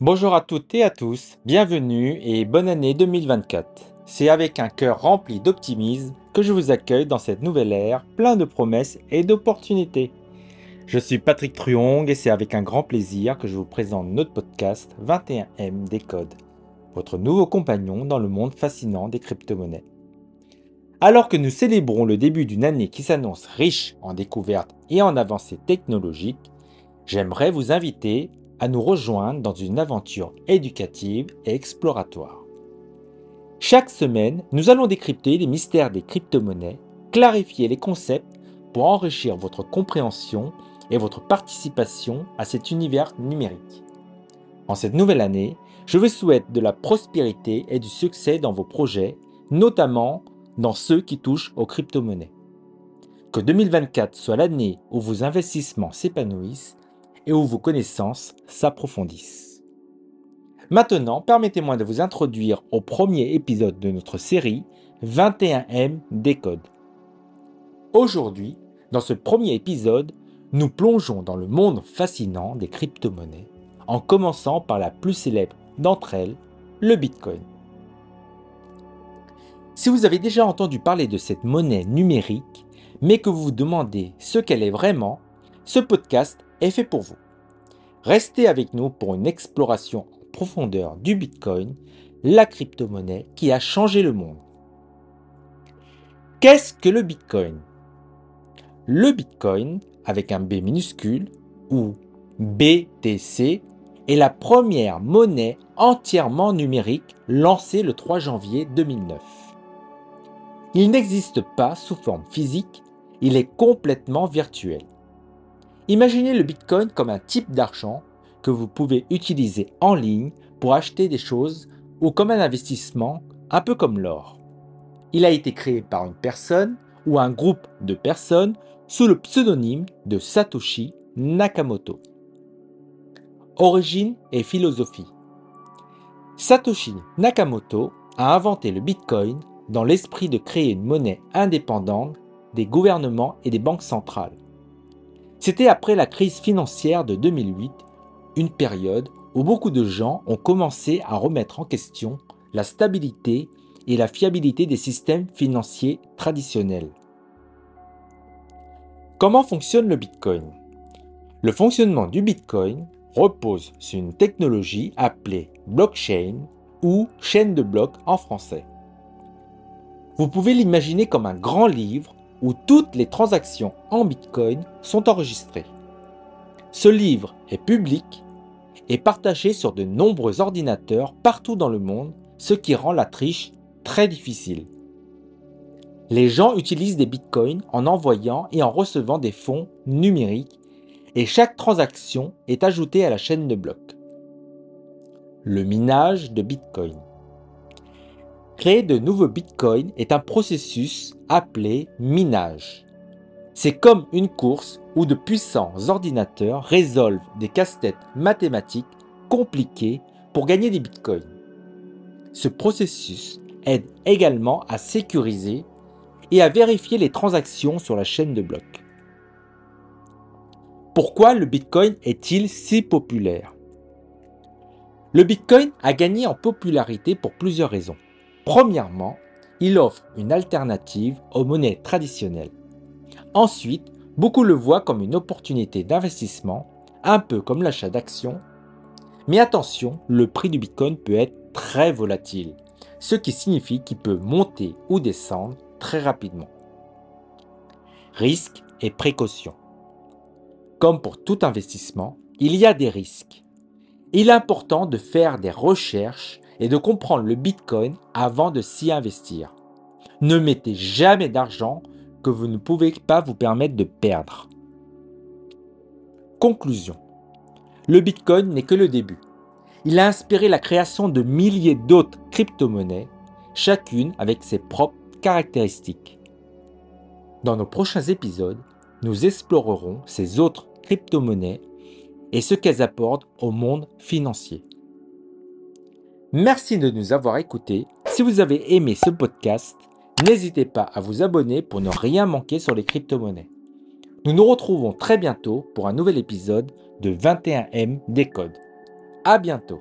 Bonjour à toutes et à tous, bienvenue et bonne année 2024. C'est avec un cœur rempli d'optimisme que je vous accueille dans cette nouvelle ère plein de promesses et d'opportunités. Je suis Patrick Truong et c'est avec un grand plaisir que je vous présente notre podcast 21M Décode, votre nouveau compagnon dans le monde fascinant des crypto-monnaies. Alors que nous célébrons le début d'une année qui s'annonce riche en découvertes et en avancées technologiques, j'aimerais vous inviter à nous rejoindre dans une aventure éducative et exploratoire. Chaque semaine, nous allons décrypter les mystères des crypto-monnaies, clarifier les concepts pour enrichir votre compréhension et votre participation à cet univers numérique. En cette nouvelle année, je vous souhaite de la prospérité et du succès dans vos projets, notamment dans ceux qui touchent aux crypto-monnaies. Que 2024 soit l'année où vos investissements s'épanouissent et où vos connaissances s'approfondissent. Maintenant, permettez-moi de vous introduire au premier épisode de notre série 21M Décode. Aujourd'hui, dans ce premier épisode, nous plongeons dans le monde fascinant des crypto-monnaies, en commençant par la plus célèbre d'entre elles, le Bitcoin. Si vous avez déjà entendu parler de cette monnaie numérique, mais que vous vous demandez ce qu'elle est vraiment, ce podcast est fait pour vous. Restez avec nous pour une exploration en profondeur du Bitcoin, la crypto-monnaie qui a changé le monde. Qu'est-ce que le Bitcoin? Le Bitcoin, avec un B minuscule, ou BTC, est la première monnaie entièrement numérique lancée le 3 janvier 2009. Il n'existe pas sous forme physique, il est complètement virtuel. Imaginez le Bitcoin comme un type d'argent que vous pouvez utiliser en ligne pour acheter des choses ou comme un investissement, un peu comme l'or. Il a été créé par une personne ou un groupe de personnes sous le pseudonyme de Satoshi Nakamoto. Origine et philosophie. Satoshi Nakamoto a inventé le Bitcoin dans l'esprit de créer une monnaie indépendante des gouvernements et des banques centrales. C'était après la crise financière de 2008, une période où beaucoup de gens ont commencé à remettre en question la stabilité et la fiabilité des systèmes financiers traditionnels. Comment fonctionne le Bitcoin? Le fonctionnement du Bitcoin repose sur une technologie appelée blockchain ou chaîne de blocs en français. Vous pouvez l'imaginer comme un grand livre où toutes les transactions en Bitcoin sont enregistrées. Ce livre est public et partagé sur de nombreux ordinateurs partout dans le monde, ce qui rend la triche très difficile. Les gens utilisent des bitcoins en envoyant et en recevant des fonds numériques et chaque transaction est ajoutée à la chaîne de blocs. Le minage de bitcoin. Créer de nouveaux bitcoins est un processus appelé minage. C'est comme une course où de puissants ordinateurs résolvent des casse-têtes mathématiques compliquées pour gagner des bitcoins. Ce processus aide également à sécuriser et à vérifier les transactions sur la chaîne de blocs. Pourquoi le Bitcoin est-il si populaire? Le Bitcoin a gagné en popularité pour plusieurs raisons. Premièrement, il offre une alternative aux monnaies traditionnelles. Ensuite, beaucoup le voient comme une opportunité d'investissement, un peu comme l'achat d'actions. Mais attention, le prix du Bitcoin peut être très volatile, ce qui signifie qu'il peut monter ou descendre très rapidement. Risques et précautions. Comme pour tout investissement, il y a des risques. Il est important de faire des recherches et de comprendre le Bitcoin avant de s'y investir. Ne mettez jamais d'argent que vous ne pouvez pas vous permettre de perdre. Conclusion. Le Bitcoin n'est que le début. Il a inspiré la création de milliers d'autres crypto-monnaies, chacune avec ses propres caractéristiques. Dans nos prochains épisodes, nous explorerons ces autres crypto-monnaies et ce qu'elles apportent au monde financier. Merci de nous avoir écoutés. Si vous avez aimé ce podcast, n'hésitez pas à vous abonner pour ne rien manquer sur les crypto-monnaies. Nous nous retrouvons très bientôt pour un nouvel épisode de 21M Décode. À bientôt.